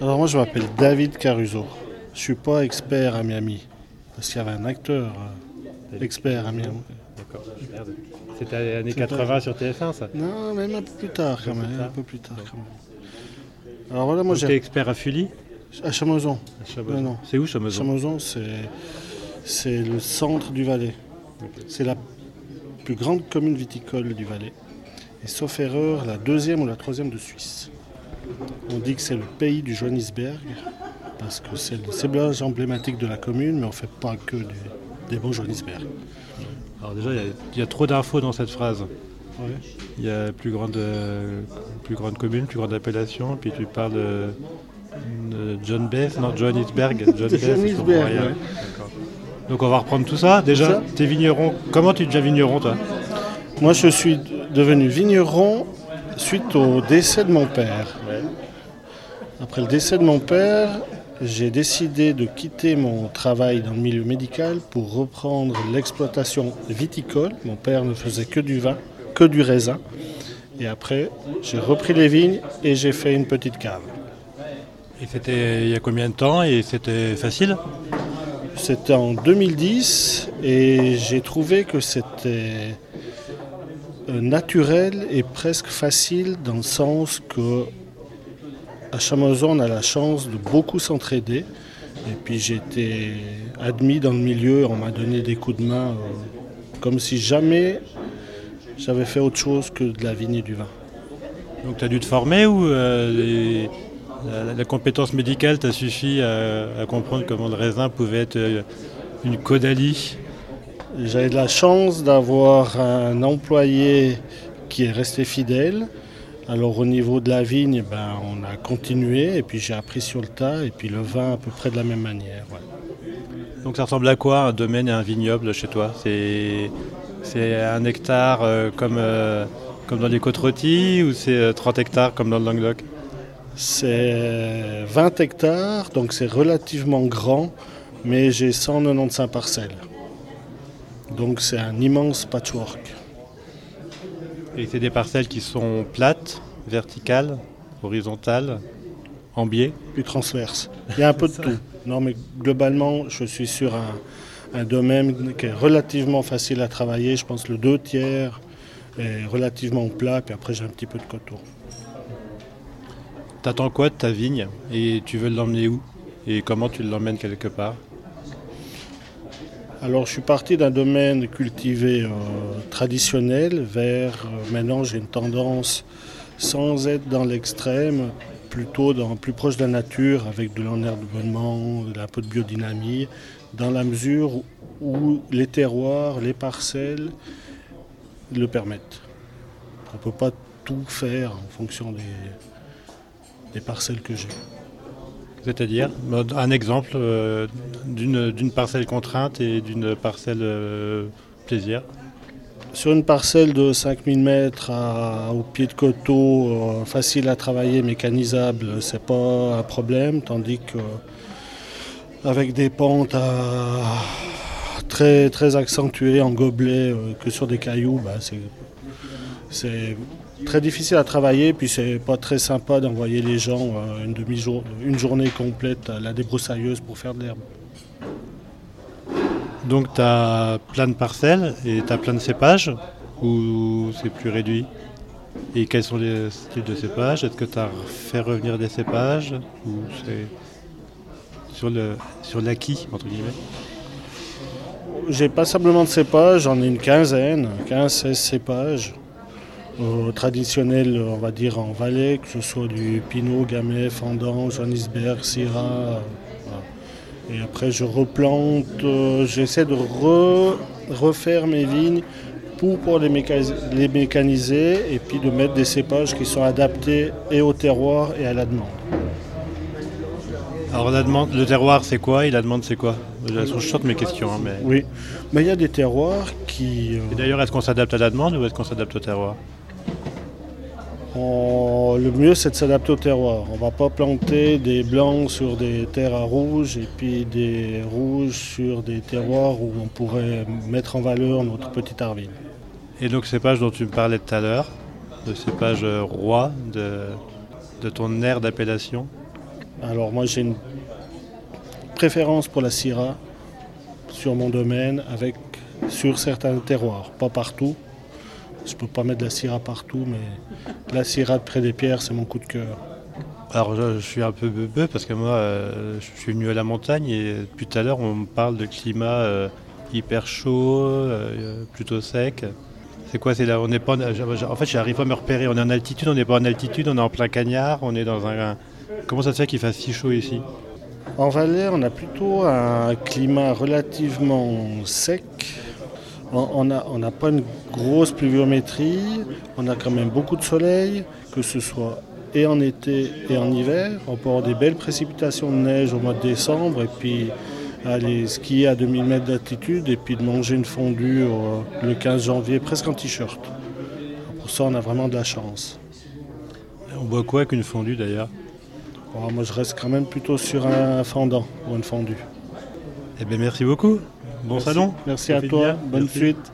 Alors moi je m'appelle David Caruso. Je suis pas expert à Miami. Parce qu'il y avait un acteur euh, expert à Miami. D'accord. Merde. C'était les années 80 sur TF1 ça Non, même un peu plus tard quand même. Un peu plus tard quand même. Alors voilà, moi j'ai. expert à Fully À non. C'est où Chamezon Chamozon, c'est. C'est le centre du Valais. C'est la plus grande commune viticole du Valais. Et sauf erreur, la deuxième ou la troisième de Suisse. On dit que c'est le pays du Johannisberg, parce que c'est le céblage emblématique de la commune, mais on ne fait pas que des bons Johannisberg. Alors déjà, il y a- il y, a trop d'infos dans cette phrase. Ouais. Il y a plus grande, euh, plus grande commune, plus grande appellation, puis tu parles de, de John Beth, non Johannisberg. John comprends Johannisberg, ouais. Donc on va reprendre tout ça. Déjà, Ça. t'es vigneron. Comment tu deviens vigneron toi? Moi, je suis devenu vigneron suite au décès de mon père. Après le décès de mon père, j'ai décidé de quitter mon travail dans le milieu médical pour reprendre l'exploitation viticole. Mon père ne faisait que du vin, que du raisin. Et après, j'ai repris les vignes et j'ai fait une petite cave. Et c'était il y a combien de temps et c'était facile? C'était en 2010 et j'ai trouvé que c'était naturel et presque facile dans le sens que à Chamozon on a la chance de beaucoup s'entraider et puis j'ai été admis dans le milieu, on m'a donné des coups de main euh, comme si jamais j'avais fait autre chose que de la vigne et du vin. Donc tu as dû te former ou euh, la, compétence médicale t'a suffi à, à comprendre comment le raisin pouvait être euh, une caudalie J'avais de la chance d'avoir un employé qui est resté fidèle. Alors au niveau de la vigne, ben, on a continué et puis j'ai appris sur le tas et puis le vin à peu près de la même manière. ouais. Donc ça ressemble à quoi un domaine et un vignoble chez toi? C'est c'est un hectare euh, comme, euh, comme dans les côtes rôties ou c'est euh, 30 hectares comme dans le Languedoc? C'est 20 hectares, donc c'est relativement grand, mais j'ai 195 parcelles. Donc c'est un immense patchwork. Et c'est des parcelles qui sont plates, verticales, horizontales, en biais puis transverse. Il y a un peu de tout. Non, mais globalement, je suis sur un, un domaine qui est relativement facile à travailler. Je pense que le deux tiers est relativement plat, puis après j'ai un petit peu de coteau. T'attends quoi de ta vigne et tu veux l'emmener où? Et comment tu l'emmènes quelque part? Alors, je suis parti d'un domaine cultivé euh, traditionnel vers euh, maintenant j'ai une tendance, sans être dans l'extrême, plutôt dans, plus proche de la nature, avec de l'enherbement, un peu de biodynamie, dans la mesure où, les terroirs, les parcelles le permettent. On ne peut pas tout faire en fonction des, des parcelles que j'ai. C'est-à-dire un exemple euh, d'une parcelle contrainte et d'une parcelle euh, plaisir Sur une parcelle de 5000 mètres au pied de coteau, euh, facile à travailler, mécanisable, c'est pas un problème, tandis que avec des pentes très, accentuées en gobelet que sur des cailloux, bah, c'est très difficile à travailler, puis c'est pas très sympa d'envoyer les gens euh, une demi-jour, une journée complète à la débroussailleuse pour faire de l'herbe. Donc tu as plein de parcelles et tu as plein de cépages ou c'est plus réduit? Et quels sont les styles de cépages Est-ce que tu as fait revenir des cépages ou c'est sur le sur l'acquis entre guillemets? J'ai passablement de cépages, j'en ai une quinzaine, 15-16 cépages. Euh, traditionnels, on va dire en Valais, que ce soit du Pinot, Gamay, Fendant, Johannisberg, Syrah. voilà. Et après, je replante, euh, j'essaie de re- refaire mes vignes pour, pour les, méca- les mécaniser et puis de mettre des cépages qui sont adaptés et au terroir et à la demande. Alors la demande, le terroir c'est quoi? Et la demande c'est quoi? Sont short mes questions. hein, mais... Oui, mais il y a des terroirs qui... euh, Et d'ailleurs, est-ce qu'on s'adapte à la demande ou est-ce qu'on s'adapte au terroir? On- le mieux, c'est de s'adapter au terroir. On ne va pas planter des blancs sur des terres à rouge et puis des rouges sur des terroirs où on pourrait mettre en valeur notre petite arvine. Et donc cépage dont tu me parlais tout à l'heure, le cépage euh, roi de, de ton aire d'appellation? Alors moi j'ai une préférence pour la Syrah sur mon domaine, avec sur certains terroirs, pas partout. Je peux pas mettre de la Syrah partout, mais la Syrah Près des Pierres, c'est mon coup de cœur. Alors je, suis un peu bebeu parce que moi euh, je suis venu à la montagne et depuis tout à l'heure on me parle de climat euh, hyper chaud, euh, plutôt sec. C'est quoi C'est là On n'est pas. En fait, j'arrive pas à me repérer. On est en altitude, on n'est pas en altitude, on est en plein cagnard, on est dans un. Comment ça se fait qu'il fasse si chaud ici? En Valais, on a plutôt un climat relativement sec. On n'a on pas une grosse pluviométrie, on a quand même beaucoup de soleil, que ce soit et en été et en hiver. On peut avoir des belles précipitations de neige au mois de décembre et puis aller skier à 2000 mètres d'altitude et puis de manger une fondue au- le 15 janvier presque en t-shirt. Pour ça, on a vraiment de la chance. On boit quoi avec une fondue d'ailleurs? Bon, moi, je reste quand même plutôt sur un fendant ou une fondue. Eh bien merci beaucoup. Bon Merci. salon. Merci à toi. bien. Bonne Merci. suite.